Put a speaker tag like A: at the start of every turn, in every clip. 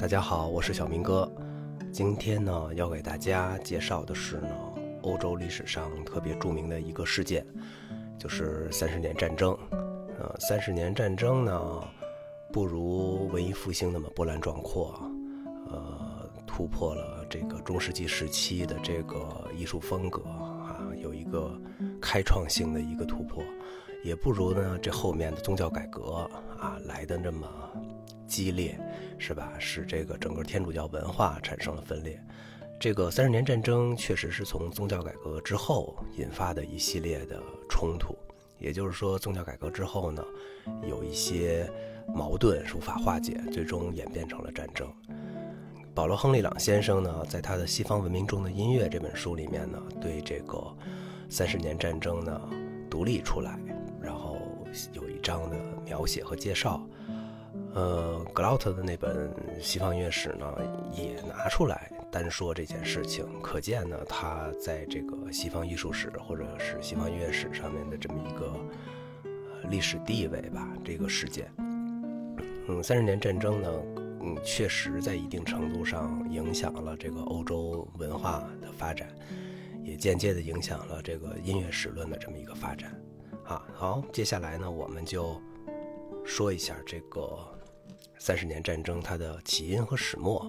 A: 大家好，我是小明哥。今天呢，要给大家介绍的是呢，欧洲历史上特别著名的一个事件，就是三十年战争。呃，三十年战争呢，不如文艺复兴那么波澜壮阔，呃，突破了这个中世纪时期的这个艺术风格啊，有一个开创性的一个突破，也不如呢这后面的宗教改革啊来的那么。激烈，是吧？使这个整个天主教文化产生了分裂。这个三十年战争确实是从宗教改革之后引发的一系列的冲突。也就是说，宗教改革之后呢，有一些矛盾是无法化解，最终演变成了战争。保罗·亨利·朗先生呢，在他的《西方文明中的音乐》这本书里面呢，对这个三十年战争呢独立出来，然后有一章的描写和介绍。呃，格劳特的那本西方音乐史呢，也拿出来单说这件事情，可见呢，他在这个西方艺术史或者是西方音乐史上面的这么一个历史地位吧。这个事件，嗯，三十年战争呢，嗯，确实在一定程度上影响了这个欧洲文化的发展，也间接的影响了这个音乐史论的这么一个发展。啊，好，接下来呢，我们就说一下这个。三十年战争它的起因和始末，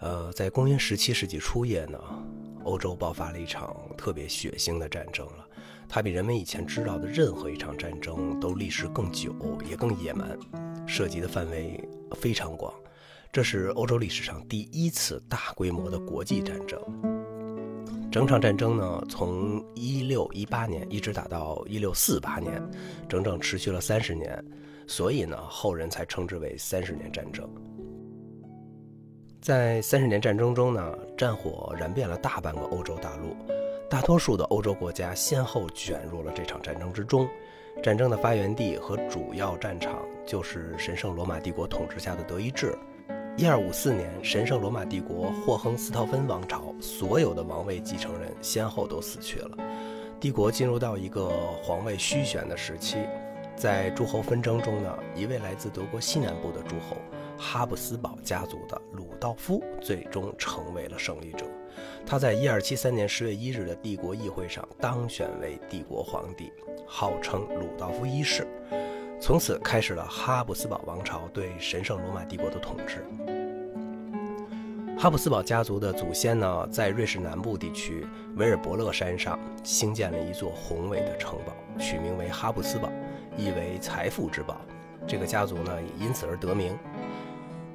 A: 呃，在公元十七世纪初叶呢，欧洲爆发了一场特别血腥的战争了。它比人们以前知道的任何一场战争都历时更久，也更野蛮，涉及的范围非常广。这是欧洲历史上第一次大规模的国际战争。整场战争呢，从一六一八年一直打到一六四八年，整整持续了三十年。所以呢，后人才称之为三十年战争。在三十年战争中呢，战火燃遍了大半个欧洲大陆，大多数的欧洲国家先后卷入了这场战争之中。战争的发源地和主要战场就是神圣罗马帝国统治下的德意志。一二五四年，神圣罗马帝国霍亨斯陶芬王朝所有的王位继承人先后都死去了，帝国进入到一个皇位虚悬的时期。在诸侯纷争中呢，一位来自德国西南部的诸侯哈布斯堡家族的鲁道夫最终成为了胜利者。他在一二七三年十月一日的帝国议会上当选为帝国皇帝，号称鲁道夫一世。从此开始了哈布斯堡王朝对神圣罗马帝国的统治。哈布斯堡家族的祖先呢，在瑞士南部地区维尔伯勒山上兴建了一座宏伟的城堡，取名为哈布斯堡。意为财富之宝，这个家族呢也因此而得名。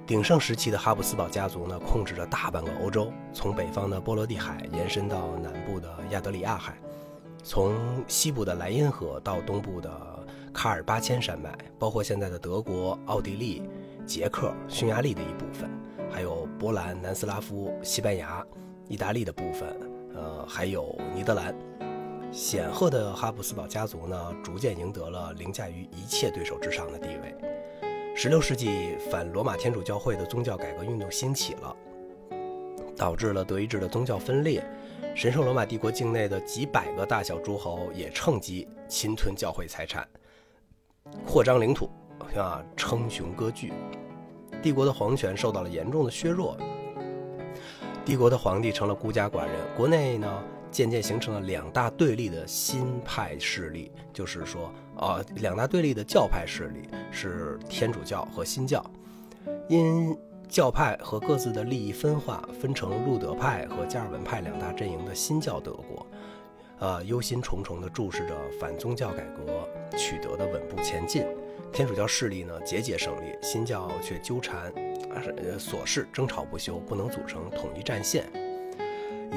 A: 鼎盛时期的哈布斯堡家族呢，控制着大半个欧洲，从北方的波罗的海延伸到南部的亚得里亚海，从西部的莱茵河到东部的卡尔巴阡山脉，包括现在的德国、奥地利、捷克、匈牙利的一部分，还有波兰、南斯拉夫、西班牙、意大利的部分，呃，还有尼德兰。显赫的哈布斯堡家族呢，逐渐赢得了凌驾于一切对手之上的地位。16世纪，反罗马天主教会的宗教改革运动兴起了，导致了德意志的宗教分裂。神圣罗马帝国境内的几百个大小诸侯也趁机侵吞教会财产，扩张领土，啊，称雄割据。帝国的皇权受到了严重的削弱，帝国的皇帝成了孤家寡人。国内呢？渐渐形成了两大对立的新派势力，就是说，呃，两大对立的教派势力是天主教和新教。因教派和各自的利益分化，分成路德派和加尔文派两大阵营的新教德国，呃，忧心忡忡地注视着反宗教改革取得的稳步前进。天主教势力呢节节胜利，新教却纠缠，呃，琐事争吵不休，不能组成统一战线。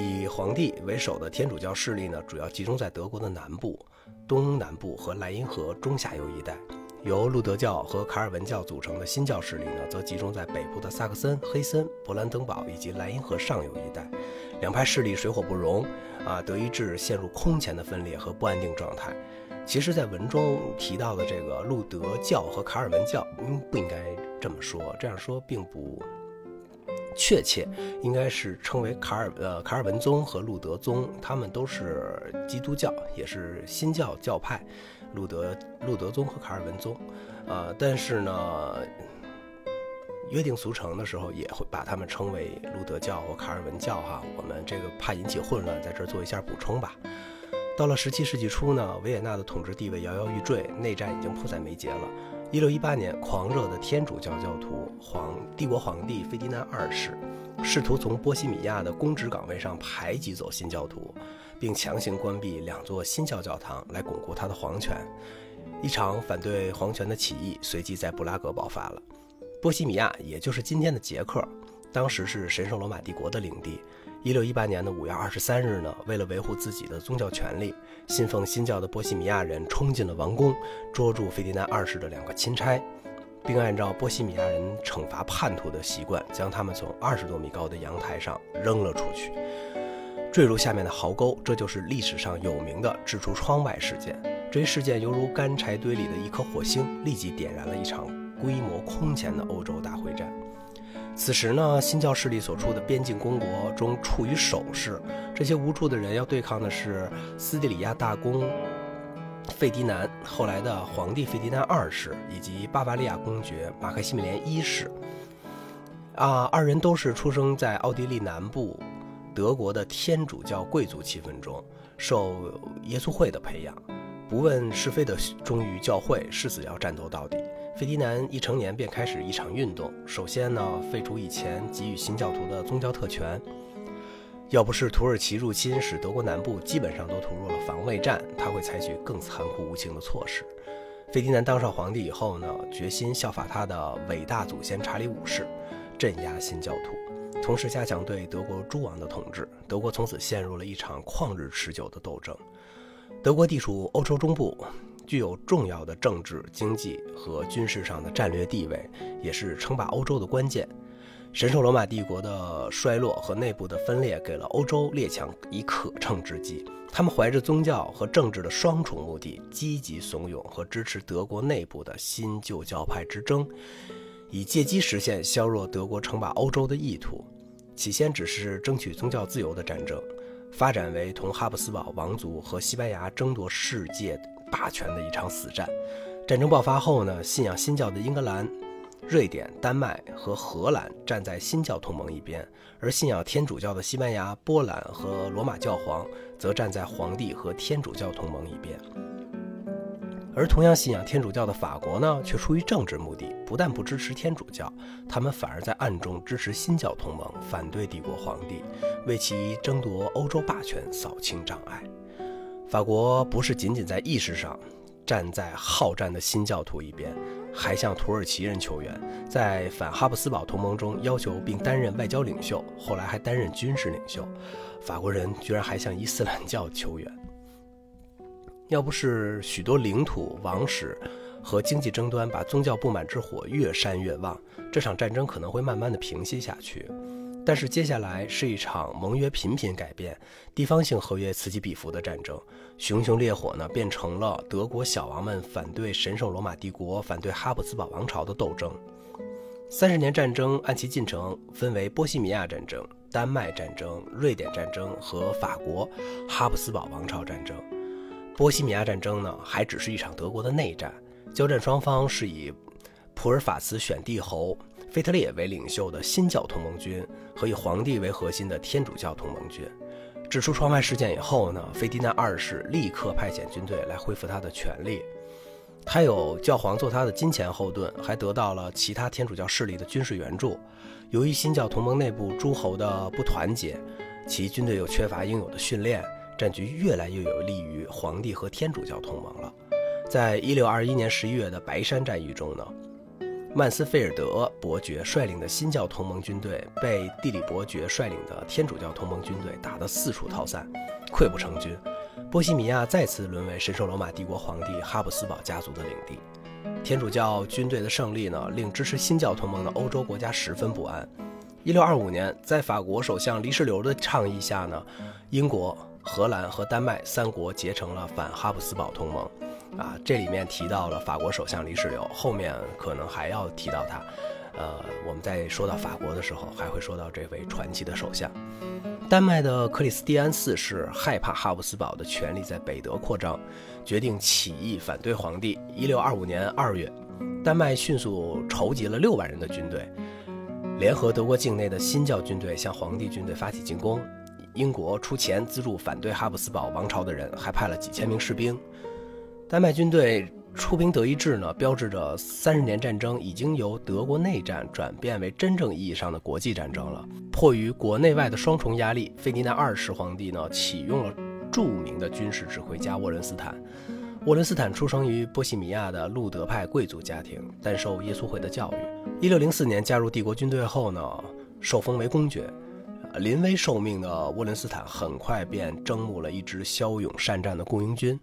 A: 以皇帝为首的天主教势力呢，主要集中在德国的南部、东南部和莱茵河中下游一带；由路德教和卡尔文教组成的新教势力呢，则集中在北部的萨克森、黑森、勃兰登堡以及莱茵河上游一带。两派势力水火不容，啊，德意志陷入空前的分裂和不安定状态。其实，在文中提到的这个路德教和卡尔文教，嗯，不应该这么说，这样说并不。确切应该是称为卡尔呃卡尔文宗和路德宗，他们都是基督教，也是新教教派。路德路德宗和卡尔文宗，呃，但是呢，约定俗成的时候，也会把他们称为路德教或卡尔文教哈。我们这个怕引起混乱，在这儿做一下补充吧。到了17世纪初呢，维也纳的统治地位摇摇欲坠，内战已经迫在眉睫了。1618年，狂热的天主教教徒皇帝国皇帝费迪南二世试图从波西米亚的公职岗位上排挤走新教徒，并强行关闭两座新教教堂来巩固他的皇权。一场反对皇权的起义随即在布拉格爆发了。波西米亚，也就是今天的捷克，当时是神圣罗马帝国的领地。一六一八年的五月二十三日呢，为了维护自己的宗教权利，信奉新教的波西米亚人冲进了王宫，捉住费迪南二世的两个钦差，并按照波西米亚人惩罚叛徒的习惯，将他们从二十多米高的阳台上扔了出去，坠入下面的壕沟。这就是历史上有名的“掷出窗外”事件。这一事件犹如干柴堆里的一颗火星，立即点燃了一场。规模空前的欧洲大会战。此时呢，新教势力所处的边境公国中处于守势，这些无助的人要对抗的是斯蒂里亚大公费迪南，后来的皇帝费迪南二世，以及巴伐利亚公爵马克西米连一世。啊，二人都是出生在奥地利南部德国的天主教贵族气氛中，受耶稣会的培养，不问是非的忠于教会，誓死要战斗到底。费迪南一成年便开始一场运动。首先呢，废除以前给予新教徒的宗教特权。要不是土耳其入侵使德国南部基本上都投入了防卫战，他会采取更残酷无情的措施。费迪南当上皇帝以后呢，决心效法他的伟大祖先查理五世，镇压新教徒，同时加强对德国诸王的统治。德国从此陷入了一场旷日持久的斗争。德国地处欧洲中部。具有重要的政治、经济和军事上的战略地位，也是称霸欧洲的关键。神圣罗马帝国的衰落和内部的分裂，给了欧洲列强以可乘之机。他们怀着宗教和政治的双重目的，积极怂恿和支持德国内部的新旧教派之争，以借机实现削弱德国称霸欧洲的意图。起先只是争取宗教自由的战争，发展为同哈布斯堡王族和西班牙争夺世界。霸权的一场死战。战争爆发后呢，信仰新教的英格兰、瑞典、丹麦和荷兰站在新教同盟一边，而信仰天主教的西班牙、波兰和罗马教皇则站在皇帝和天主教同盟一边。而同样信仰天主教的法国呢，却出于政治目的，不但不支持天主教，他们反而在暗中支持新教同盟，反对帝国皇帝，为其争夺欧洲霸权扫清障碍。法国不是仅仅在意识上站在好战的新教徒一边，还向土耳其人求援，在反哈布斯堡同盟中要求并担任外交领袖，后来还担任军事领袖。法国人居然还向伊斯兰教求援。要不是许多领土、王室和经济争端把宗教不满之火越煽越旺，这场战争可能会慢慢的平息下去。但是接下来是一场盟约频频改变、地方性合约此起彼伏的战争，熊熊烈火呢变成了德国小王们反对神圣罗马帝国、反对哈布斯堡王朝的斗争。三十年战争按其进程分为波西米亚战争、丹麦战争、瑞典战争和法国哈布斯堡王朝战争。波西米亚战争呢还只是一场德国的内战，交战双方是以普尔法茨选帝侯。腓特烈为领袖的新教同盟军和以皇帝为核心的天主教同盟军，指出窗外事件以后呢，费迪南二世立刻派遣军队来恢复他的权力。他有教皇做他的金钱后盾，还得到了其他天主教势力的军事援助。由于新教同盟内部诸侯的不团结，其军队又缺乏应有的训练，战局越来越有利于皇帝和天主教同盟了。在一六二一年十一月的白山战役中呢。曼斯菲尔德伯爵率领的新教同盟军队被蒂里伯爵率领的天主教同盟军队打得四处逃散，溃不成军。波西米亚再次沦为神圣罗马帝国皇帝哈布斯堡家族的领地。天主教军队的胜利呢，令支持新教同盟的欧洲国家十分不安。一六二五年，在法国首相黎世留的倡议下呢，英国、荷兰和丹麦三国结成了反哈布斯堡同盟。啊，这里面提到了法国首相黎世留，后面可能还要提到他。呃，我们在说到法国的时候，还会说到这位传奇的首相。丹麦的克里斯蒂安四世害怕哈布斯堡的权力在北德扩张，决定起义反对皇帝。一六二五年二月，丹麦迅速筹集了六万人的军队，联合德国境内的新教军队向皇帝军队发起进攻。英国出钱资助反对哈布斯堡王朝的人，还派了几千名士兵。丹麦军队出兵德意志呢，标志着三十年战争已经由德国内战转变为真正意义上的国际战争了。迫于国内外的双重压力，费迪南二世皇帝呢启用了著名的军事指挥家沃伦斯坦。沃伦斯坦出生于波西米亚的路德派贵族家庭，但受耶稣会的教育。一六零四年加入帝国军队后呢，受封为公爵。临危受命的沃伦斯坦很快便征募了一支骁勇善战的雇佣军。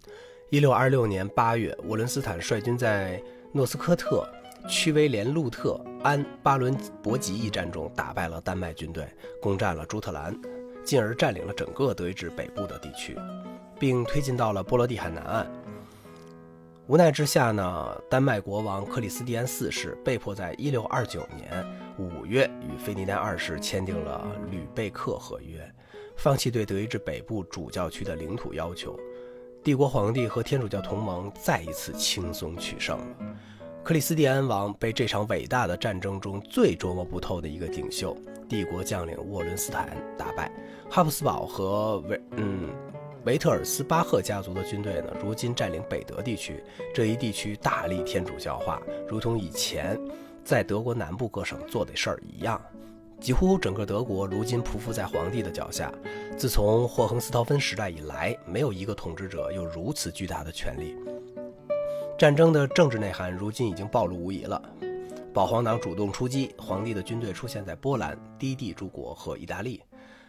A: 一六二六年八月，沃伦斯坦率军在诺斯科特、屈威廉路特、安巴伦博吉一战中打败了丹麦军队，攻占了朱特兰，进而占领了整个德意志北部的地区，并推进到了波罗的海南岸。无奈之下呢，丹麦国王克里斯蒂安四世被迫在1629年5月与费尼南二世签订了吕贝克合约，放弃对德意志北部主教区的领土要求。帝国皇帝和天主教同盟再一次轻松取胜了。克里斯蒂安王被这场伟大的战争中最捉摸不透的一个领袖——帝国将领沃伦斯坦打败。哈布斯堡和维嗯。维特尔斯巴赫家族的军队呢，如今占领北德地区，这一地区大力天主教化，如同以前在德国南部各省做的事儿一样。几乎整个德国如今匍匐在皇帝的脚下。自从霍亨斯陶芬时代以来，没有一个统治者有如此巨大的权力。战争的政治内涵如今已经暴露无遗了。保皇党主动出击，皇帝的军队出现在波兰、低地诸国和意大利。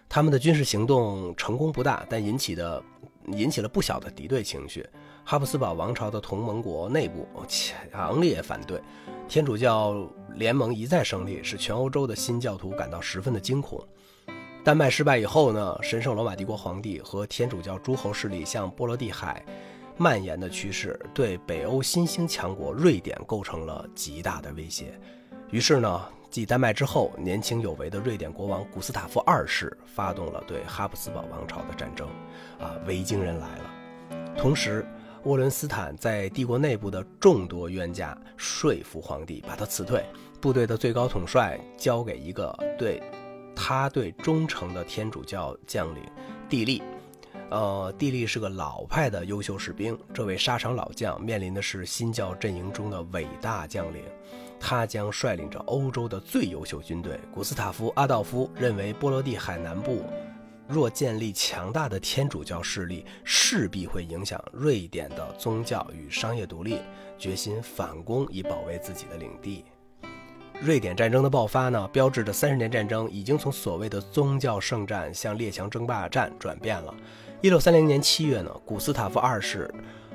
A: 他们的军事行动成功不大，但引起的引起了不小的敌对情绪。哈布斯堡王朝的同盟国内部强烈反对，天主教联盟一再胜利，使全欧洲的新教徒感到十分的惊恐。丹麦失败以后呢，神圣罗马帝国皇帝和天主教诸侯势力向波罗的海蔓延的趋势，对北欧新兴强国瑞典构成了极大的威胁。于是呢。继丹麦之后，年轻有为的瑞典国王古斯塔夫二世发动了对哈布斯堡王朝的战争。啊，维京人来了。同时，沃伦斯坦在帝国内部的众多冤家说服皇帝把他辞退，部队的最高统帅交给一个对他对忠诚的天主教将领蒂利。呃，蒂利是个老派的优秀士兵，这位沙场老将面临的是新教阵营中的伟大将领。他将率领着欧洲的最优秀军队。古斯塔夫·阿道夫认为，波罗的海南部若建立强大的天主教势力，势必会影响瑞典的宗教与商业独立，决心反攻以保卫自己的领地。瑞典战争的爆发呢，标志着三十年战争已经从所谓的宗教圣战向列强争霸战转变了。一六三零年七月呢，古斯塔夫二世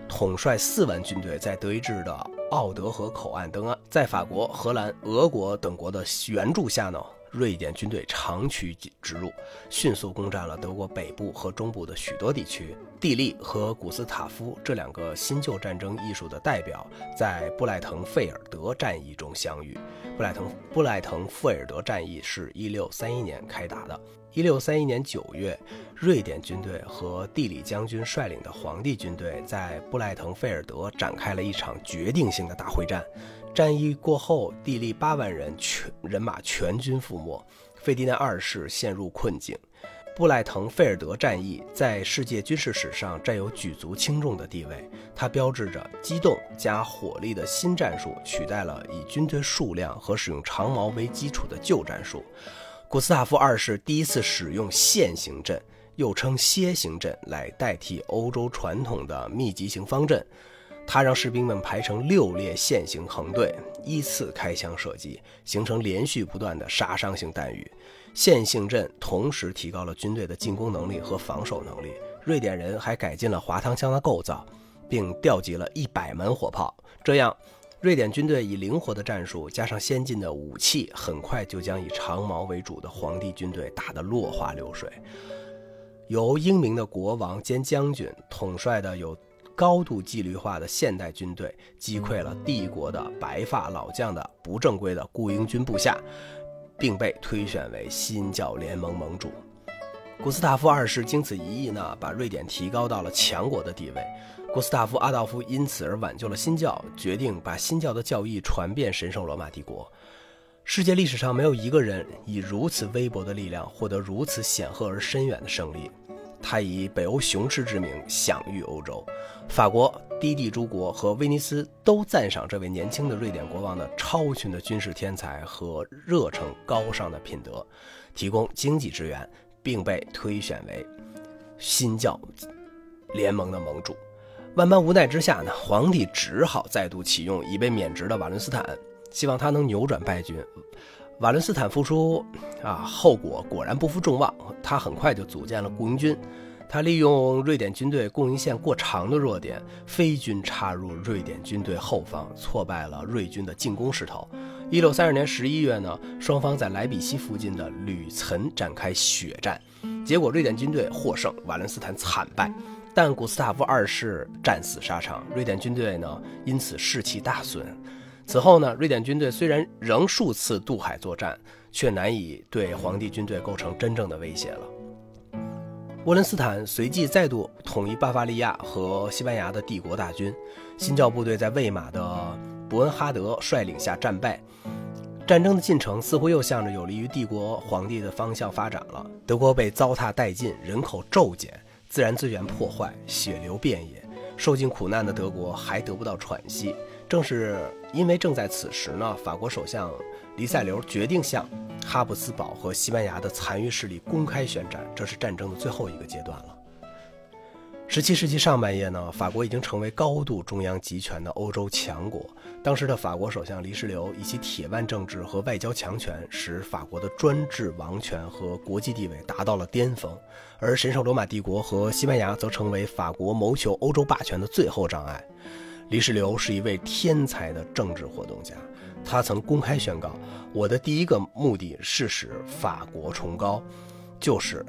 A: 统帅四万军队在德意志的。奥德河口岸登岸，在法国、荷兰、俄国等国的援助下呢，瑞典军队长驱直入，迅速攻占了德国北部和中部的许多地区。蒂利和古斯塔夫这两个新旧战争艺术的代表，在布赖滕费尔德战役中相遇。布赖滕布赖滕费尔德战役是一六三一年开打的。一六三一年九月，瑞典军队和地理将军率领的皇帝军队在布赖滕费尔德展开了一场决定性的大会战。战役过后，地利八万人全人马全军覆没，费迪南二世陷入困境。布赖滕费尔德战役在世界军事史上占有举足轻重的地位，它标志着机动加火力的新战术取代了以军队数量和使用长矛为基础的旧战术。古斯塔夫二世第一次使用线形阵，又称楔形阵，来代替欧洲传统的密集型方阵。他让士兵们排成六列线形横队，依次开枪射击，形成连续不断的杀伤性弹雨。线性阵同时提高了军队的进攻能力和防守能力。瑞典人还改进了滑膛枪的构造，并调集了一百门火炮，这样。瑞典军队以灵活的战术加上先进的武器，很快就将以长矛为主的皇帝军队打得落花流水。由英明的国王兼将军统帅的有高度纪律化的现代军队，击溃了帝国的白发老将的不正规的雇佣军部下，并被推选为新教联盟盟主。古斯塔夫二世经此一役呢，把瑞典提高到了强国的地位。古斯塔夫·阿道夫因此而挽救了新教，决定把新教的教义传遍神圣罗马帝国。世界历史上没有一个人以如此微薄的力量获得如此显赫而深远的胜利。他以北欧雄狮之名享誉欧洲，法国、低地诸国和威尼斯都赞赏这位年轻的瑞典国王的超群的军事天才和热诚高尚的品德，提供经济支援，并被推选为新教联盟的盟主。万般无奈之下呢，皇帝只好再度启用已被免职的瓦伦斯坦。希望他能扭转败局。瓦伦斯坦复出啊，后果果然不负众望。他很快就组建了雇佣军。他利用瑞典军队供应线过长的弱点，飞军插入瑞典军队后方，挫败了瑞军的进攻势头。一六三二年十一月呢，双方在莱比锡附近的吕岑展开血战，结果瑞典军队获胜，瓦伦斯坦惨败。但古斯塔夫二世战死沙场，瑞典军队呢因此士气大损。此后呢，瑞典军队虽然仍数次渡海作战，却难以对皇帝军队构成真正的威胁了。沃伦斯坦随即再度统一巴伐利亚和西班牙的帝国大军，新教部队在魏玛的伯恩哈德率领下战败，战争的进程似乎又向着有利于帝国皇帝的方向发展了。德国被糟蹋殆尽，人口骤减，自然资源破坏，血流遍野，受尽苦难的德国还得不到喘息。正是因为正在此时呢，法国首相黎塞留决定向哈布斯堡和西班牙的残余势力公开宣战，这是战争的最后一个阶段了。十七世纪上半叶呢，法国已经成为高度中央集权的欧洲强国。当时的法国首相黎世留以其铁腕政治和外交强权，使法国的专制王权和国际地位达到了巅峰，而神圣罗马帝国和西班牙则成为法国谋求欧洲霸权的最后障碍。黎世留是一位天才的政治活动家，他曾公开宣告：“我的第一个目的是使法国崇高，就是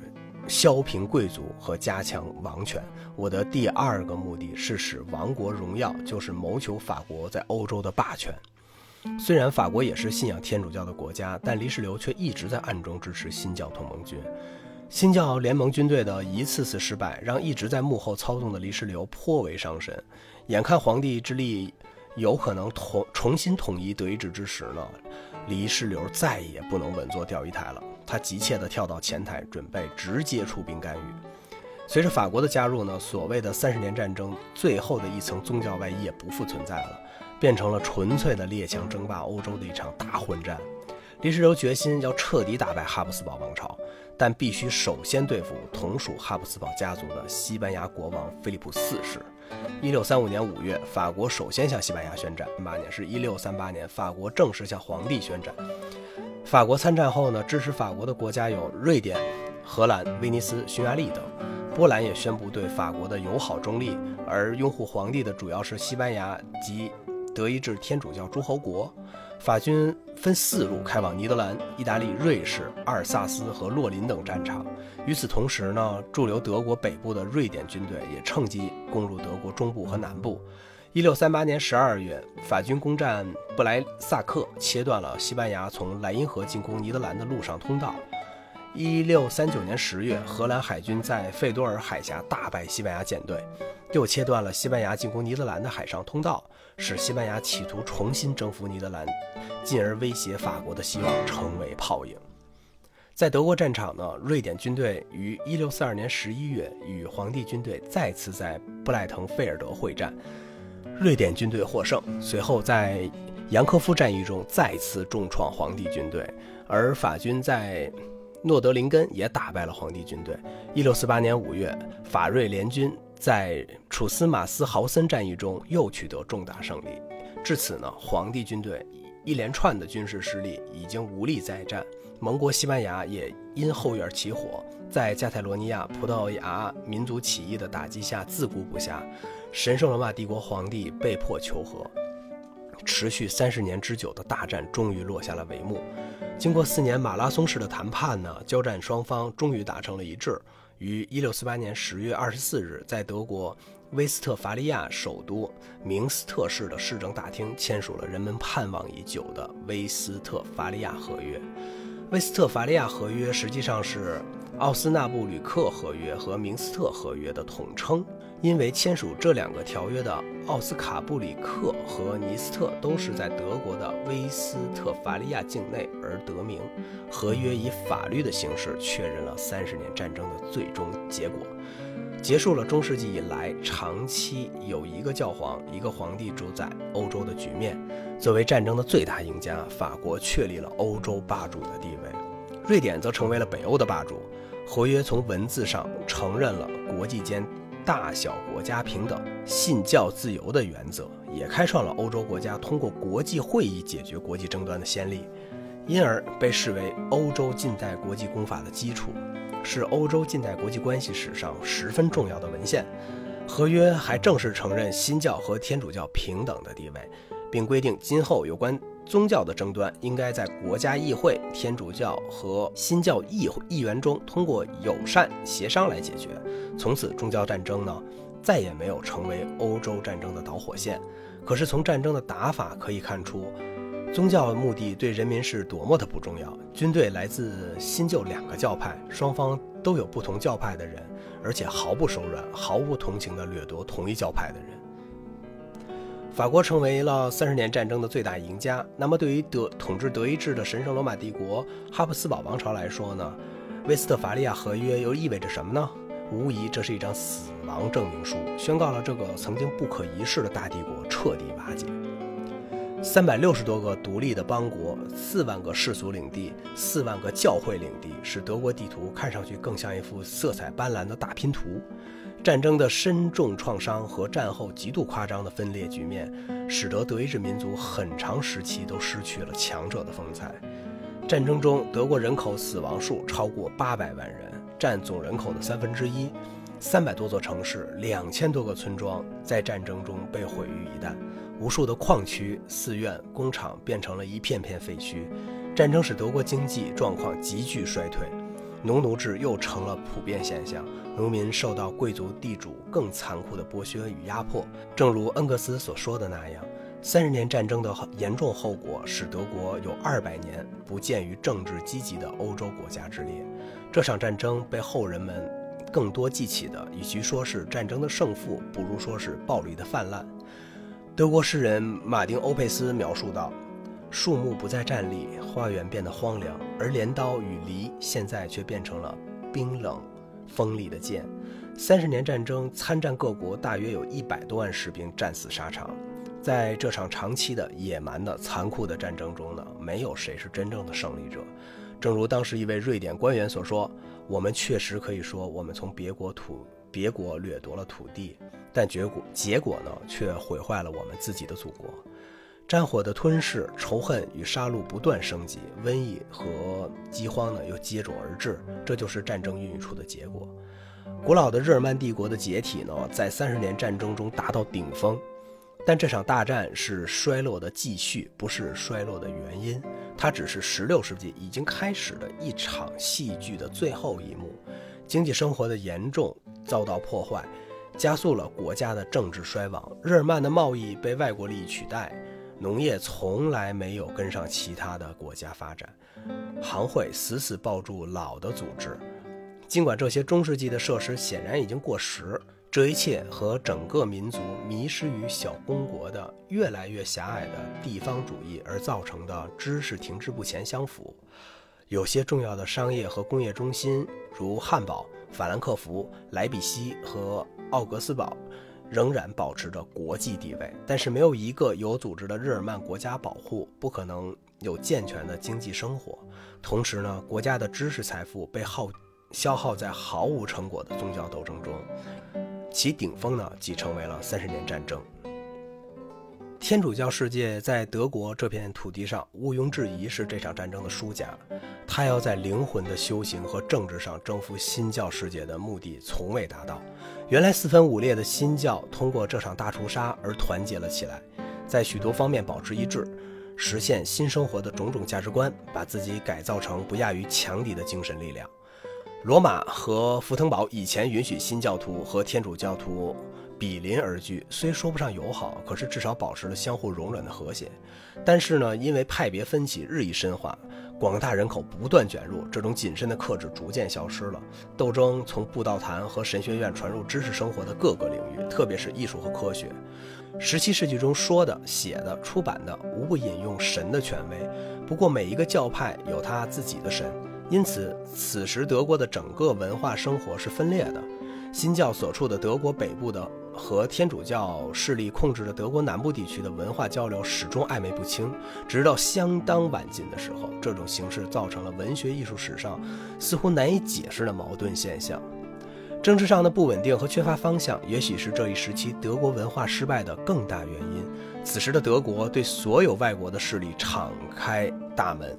A: 削平贵族和加强王权；我的第二个目的是使王国荣耀，就是谋求法国在欧洲的霸权。”虽然法国也是信仰天主教的国家，但黎世留却一直在暗中支持新教同盟军。新教联盟军队的一次次失败，让一直在幕后操纵的黎世留颇为伤神。眼看皇帝之力有可能统重新统一德意志之时呢，黎世留再也不能稳坐钓鱼台了。他急切地跳到前台，准备直接出兵干预。随着法国的加入呢，所谓的三十年战争最后的一层宗教外衣也不复存在了，变成了纯粹的列强争霸欧洲的一场大混战。黎世留决心要彻底打败哈布斯堡王朝，但必须首先对付同属哈布斯堡家族的西班牙国王菲利普四世。一六三五年五月，法国首先向西班牙宣战。八年是一六三八年，法国正式向皇帝宣战。法国参战后呢，支持法国的国家有瑞典、荷兰、威尼斯、匈牙利等。波兰也宣布对法国的友好中立，而拥护皇帝的主要是西班牙及德意志天主教诸侯国。法军分四路开往尼德兰、意大利、瑞士、阿尔萨斯和洛林等战场。与此同时呢，驻留德国北部的瑞典军队也趁机攻入德国中部和南部。一六三八年十二月，法军攻占布莱萨克，切断了西班牙从莱茵河进攻尼德兰的陆上通道。一六三九年十月，荷兰海军在费多尔海峡大败西班牙舰队，又切断了西班牙进攻尼德兰的海上通道。使西班牙企图重新征服尼德兰，进而威胁法国的希望成为泡影。在德国战场呢，瑞典军队于1642年11月与皇帝军队再次在布莱滕费尔德会战，瑞典军队获胜。随后在杨科夫战役中再次重创皇帝军队，而法军在诺德林根也打败了皇帝军队。1648年5月，法瑞联军。在楚斯马斯豪森战役中又取得重大胜利，至此呢，皇帝军队一连串的军事失利已经无力再战。盟国西班牙也因后院起火，在加泰罗尼亚葡萄牙民族起义的打击下自顾不暇，神圣罗马帝国皇帝被迫求和，持续三十年之久的大战终于落下了帷幕。经过四年马拉松式的谈判呢，交战双方终于达成了一致。于一六四八年十月二十四日，在德国威斯特伐利亚首都明斯特市的市政大厅签署了人们盼望已久的威斯特伐利亚合约。威斯特伐利亚合约实际上是奥斯纳布吕克合约和明斯特合约的统称。因为签署这两个条约的奥斯卡布里克和尼斯特都是在德国的威斯特伐利亚境内而得名。合约以法律的形式确认了三十年战争的最终结果，结束了中世纪以来长期有一个教皇、一个皇帝主宰欧洲的局面。作为战争的最大赢家，法国确立了欧洲霸主的地位，瑞典则成为了北欧的霸主。合约从文字上承认了国际间。大小国家平等、信教自由的原则，也开创了欧洲国家通过国际会议解决国际争端的先例，因而被视为欧洲近代国际公法的基础，是欧洲近代国际关系史上十分重要的文献。合约还正式承认新教和天主教平等的地位，并规定今后有关。宗教的争端应该在国家议会、天主教和新教议会议员中通过友善协商来解决。从此，宗教战争呢再也没有成为欧洲战争的导火线。可是，从战争的打法可以看出，宗教目的对人民是多么的不重要。军队来自新旧两个教派，双方都有不同教派的人，而且毫不手软、毫无同情地掠夺同一教派的人。法国成为了三十年战争的最大赢家。那么，对于德统治德意志的神圣罗马帝国哈布斯堡王朝来说呢？威斯特伐利亚合约又意味着什么呢？无疑，这是一张死亡证明书，宣告了这个曾经不可一世的大帝国彻底瓦解。三百六十多个独立的邦国，四万个世俗领地，四万个教会领地，使德国地图看上去更像一幅色彩斑斓的大拼图。战争的深重创伤和战后极度夸张的分裂局面，使得德意志民族很长时期都失去了强者的风采。战争中，德国人口死亡数超过八百万人，占总人口的三分之一。三百多座城市，两千多个村庄在战争中被毁于一旦，无数的矿区、寺院、工厂变成了一片片废墟。战争使德国经济状况急剧衰退。农奴制又成了普遍现象，农民受到贵族地主更残酷的剥削与压迫。正如恩格斯所说的那样，三十年战争的严重后果使德国有二百年不见于政治积极的欧洲国家之列。这场战争被后人们更多记起的，与其说是战争的胜负，不如说是暴力的泛滥。德国诗人马丁·欧佩斯描述道。树木不再站立，花园变得荒凉，而镰刀与犁现在却变成了冰冷、锋利的剑。三十年战争，参战各国大约有一百多万士兵战死沙场。在这场长期的野蛮的、残酷的战争中呢，没有谁是真正的胜利者。正如当时一位瑞典官员所说：“我们确实可以说，我们从别国土、别国掠夺了土地，但结果结果呢，却毁坏了我们自己的祖国。”战火的吞噬、仇恨与杀戮不断升级，瘟疫和饥荒呢又接踵而至，这就是战争孕育出的结果。古老的日耳曼帝国的解体呢，在三十年战争中达到顶峰，但这场大战是衰落的继续，不是衰落的原因。它只是十六世纪已经开始的一场戏剧的最后一幕。经济生活的严重遭到破坏，加速了国家的政治衰亡。日耳曼的贸易被外国利益取代。农业从来没有跟上其他的国家发展，行会死死抱住老的组织，尽管这些中世纪的设施显然已经过时，这一切和整个民族迷失于小公国的越来越狭隘的地方主义而造成的知识停滞不前相符。有些重要的商业和工业中心，如汉堡、法兰克福、莱比锡和奥格斯堡。仍然保持着国际地位，但是没有一个有组织的日耳曼国家保护，不可能有健全的经济生活。同时呢，国家的知识财富被耗消耗在毫无成果的宗教斗争中，其顶峰呢，即成为了三十年战争。天主教世界在德国这片土地上，毋庸置疑是这场战争的输家。他要在灵魂的修行和政治上征服新教世界的目的从未达到。原来四分五裂的新教通过这场大屠杀而团结了起来，在许多方面保持一致，实现新生活的种种价值观，把自己改造成不亚于强敌的精神力量。罗马和福腾堡以前允许新教徒和天主教徒。比邻而居，虽说不上友好，可是至少保持了相互容忍的和谐。但是呢，因为派别分歧日益深化，广大人口不断卷入，这种谨慎的克制逐渐消失了。斗争从布道坛和神学院传入知识生活的各个领域，特别是艺术和科学。十七世纪中说的、写的、出版的，无不引用神的权威。不过每一个教派有他自己的神，因此此时德国的整个文化生活是分裂的。新教所处的德国北部的和天主教势力控制的德国南部地区的文化交流始终暧昧不清，直到相当晚近的时候，这种形势造成了文学艺术史上似乎难以解释的矛盾现象。政治上的不稳定和缺乏方向，也许是这一时期德国文化失败的更大原因。此时的德国对所有外国的势力敞开大门。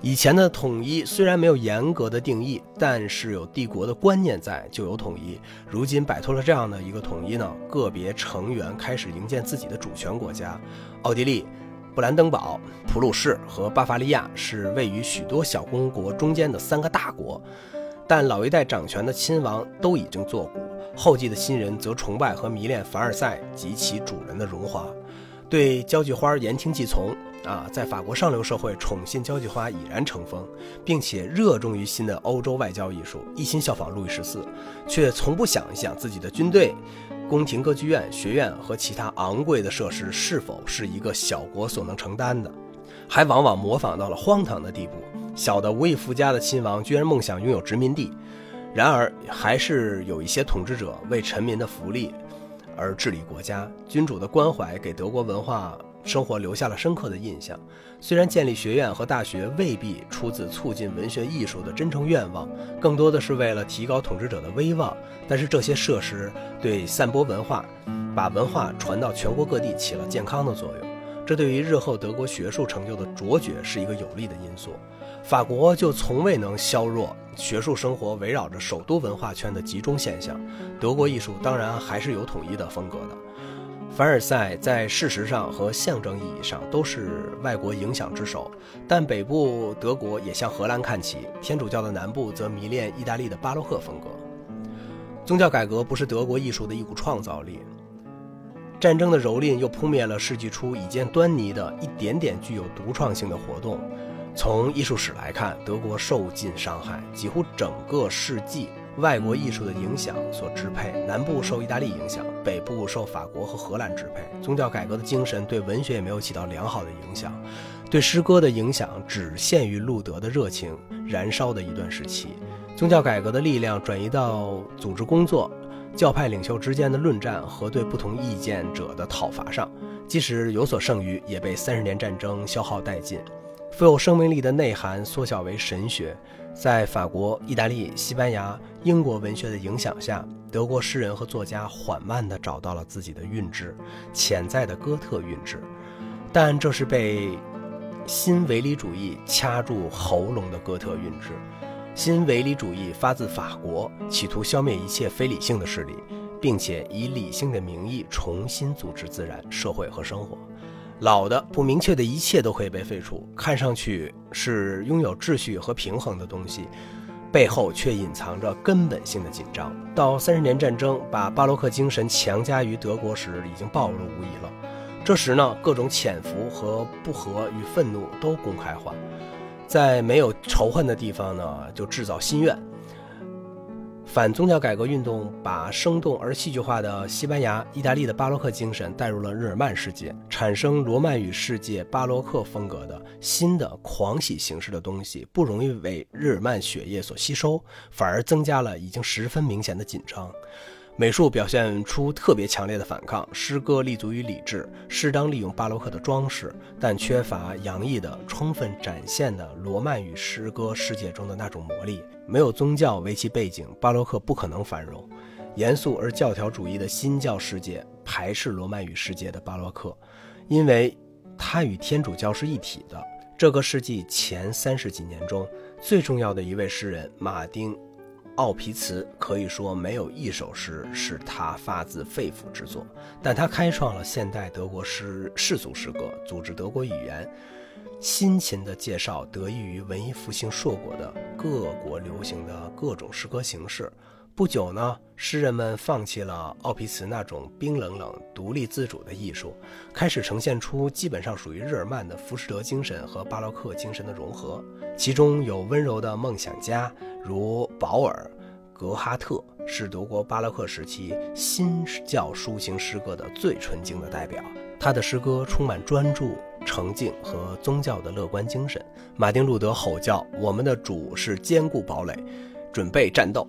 A: 以前的统一虽然没有严格的定义，但是有帝国的观念在，就有统一。如今摆脱了这样的一个统一呢，个别成员开始营建自己的主权国家。奥地利、布兰登堡、普鲁士和巴伐利亚是位于许多小公国中间的三个大国。但老一代掌权的亲王都已经作古，后继的新人则崇拜和迷恋凡尔赛及其主人的荣华，对交际花言听计从。啊，在法国上流社会宠信交际花已然成风，并且热衷于新的欧洲外交艺术，一心效仿路易十四，却从不想一想自己的军队、宫廷歌剧院、学院和其他昂贵的设施是否是一个小国所能承担的，还往往模仿到了荒唐的地步。小的无以复加的亲王居然梦想拥有殖民地，然而还是有一些统治者为臣民的福利而治理国家。君主的关怀给德国文化生活留下了深刻的印象。虽然建立学院和大学未必出自促进文学艺术的真诚愿望，更多的是为了提高统治者的威望，但是这些设施对散播文化、把文化传到全国各地起了健康的作用。这对于日后德国学术成就的卓绝是一个有利的因素。法国就从未能削弱学术生活围绕着首都文化圈的集中现象。德国艺术当然还是有统一的风格的。凡尔赛在事实上和象征意义上都是外国影响之首，但北部德国也向荷兰看齐，天主教的南部则迷恋意大利的巴洛克风格。宗教改革不是德国艺术的一股创造力。战争的蹂躏又扑灭了世纪初已见端倪的一点点具有独创性的活动。从艺术史来看，德国受尽伤害，几乎整个世纪外国艺术的影响所支配。南部受意大利影响，北部受法国和荷兰支配。宗教改革的精神对文学也没有起到良好的影响，对诗歌的影响只限于路德的热情燃烧的一段时期。宗教改革的力量转移到组织工作。教派领袖之间的论战和对不同意见者的讨伐上，即使有所剩余，也被三十年战争消耗殆尽。富有生命力的内涵缩小为神学。在法国、意大利、西班牙、英国文学的影响下，德国诗人和作家缓慢地找到了自己的韵致，潜在的哥特韵致。但这是被新唯理主义掐住喉咙的哥特韵致。新唯理主义发自法国，企图消灭一切非理性的势力，并且以理性的名义重新组织自然、社会和生活。老的、不明确的一切都可以被废除，看上去是拥有秩序和平衡的东西，背后却隐藏着根本性的紧张。到三十年战争把巴洛克精神强加于德国时，已经暴露无遗了。这时呢，各种潜伏和不和与愤怒都公开化。在没有仇恨的地方呢，就制造心愿。反宗教改革运动把生动而戏剧化的西班牙、意大利的巴洛克精神带入了日耳曼世界，产生罗曼语世界巴洛克风格的新的狂喜形式的东西，不容易为日耳曼血液所吸收，反而增加了已经十分明显的紧张。美术表现出特别强烈的反抗，诗歌立足于理智，适当利用巴洛克的装饰，但缺乏洋溢的、充分展现的罗曼语诗歌世界中的那种魔力。没有宗教为其背景，巴洛克不可能繁荣。严肃而教条主义的新教世界排斥罗曼语世界的巴洛克，因为它与天主教是一体的。这个世纪前三十几年中最重要的一位诗人马丁。奥皮茨可以说没有一首诗是他发自肺腑之作，但他开创了现代德国诗世俗诗歌，组织德国语言，辛勤的介绍得益于文艺复兴硕果的各国流行的各种诗歌形式，不久呢，诗人们放弃了奥皮茨那种冰冷冷、独立自主的艺术，开始呈现出基本上属于日耳曼的浮士德精神和巴洛克精神的融合。其中有温柔的梦想家，如保尔·格哈特，是德国巴洛克时期新教抒情诗歌的最纯净的代表。他的诗歌充满专注、澄净和宗教的乐观精神。马丁·路德吼叫：“我们的主是坚固堡垒，准备战斗。”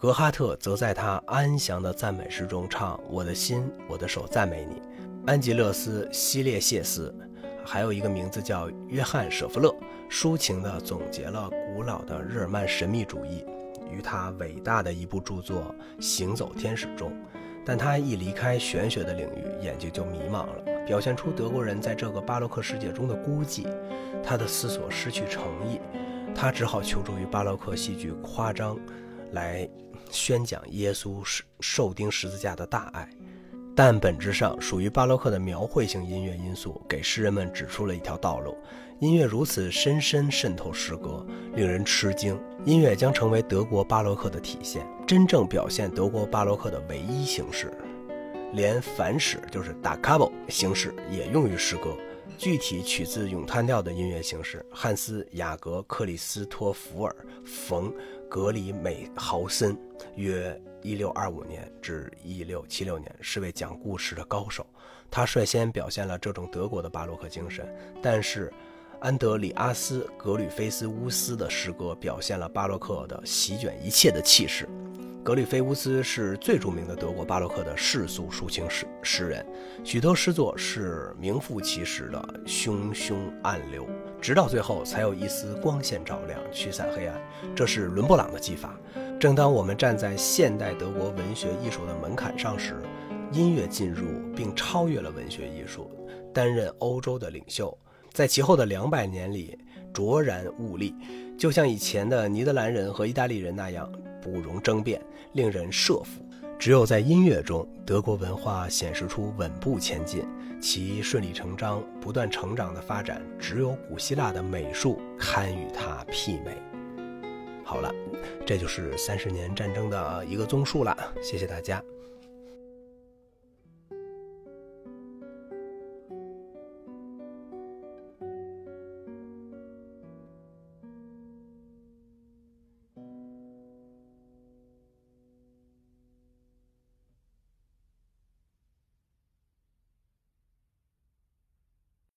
A: 格哈特则在他安详的赞美诗中唱：“我的心，我的手赞美你。”安吉勒斯·希列谢斯，还有一个名字叫约翰·舍夫勒，抒情地总结了古老的日耳曼神秘主义于他伟大的一部著作《行走天使》中。但他一离开玄学的领域，眼睛就迷茫了，表现出德国人在这个巴洛克世界中的孤寂。他的思索失去诚意，他只好求助于巴洛克戏剧夸张，来。宣讲耶稣受受钉十字架的大爱，但本质上属于巴洛克的描绘性音乐因素，给诗人们指出了一条道路。音乐如此深深渗透诗歌，令人吃惊。音乐将成为德国巴洛克的体现，真正表现德国巴洛克的唯一形式。连反史就是达卡波形式也用于诗歌。具体取自咏叹调的音乐形式。汉斯·雅格·克里斯托弗尔·冯·格里美豪森，约1625年至1676年，是位讲故事的高手。他率先表现了这种德国的巴洛克精神。但是，安德里阿斯·格吕菲斯乌斯的诗歌表现了巴洛克的席卷一切的气势。格里菲乌斯是最著名的德国巴洛克的世俗抒情诗诗人，许多诗作是名副其实的汹汹暗流，直到最后才有一丝光线照亮，驱散黑暗。这是伦勃朗的技法。正当我们站在现代德国文学艺术的门槛上时，音乐进入并超越了文学艺术，担任欧洲的领袖，在其后的两百年里卓然兀立，就像以前的尼德兰人和意大利人那样。不容争辩，令人慑服。只有在音乐中，德国文化显示出稳步前进，其顺理成章、不断成长的发展，只有古希腊的美术堪与它媲美。好了，这就是三十年战争的一个综述了。谢谢大家。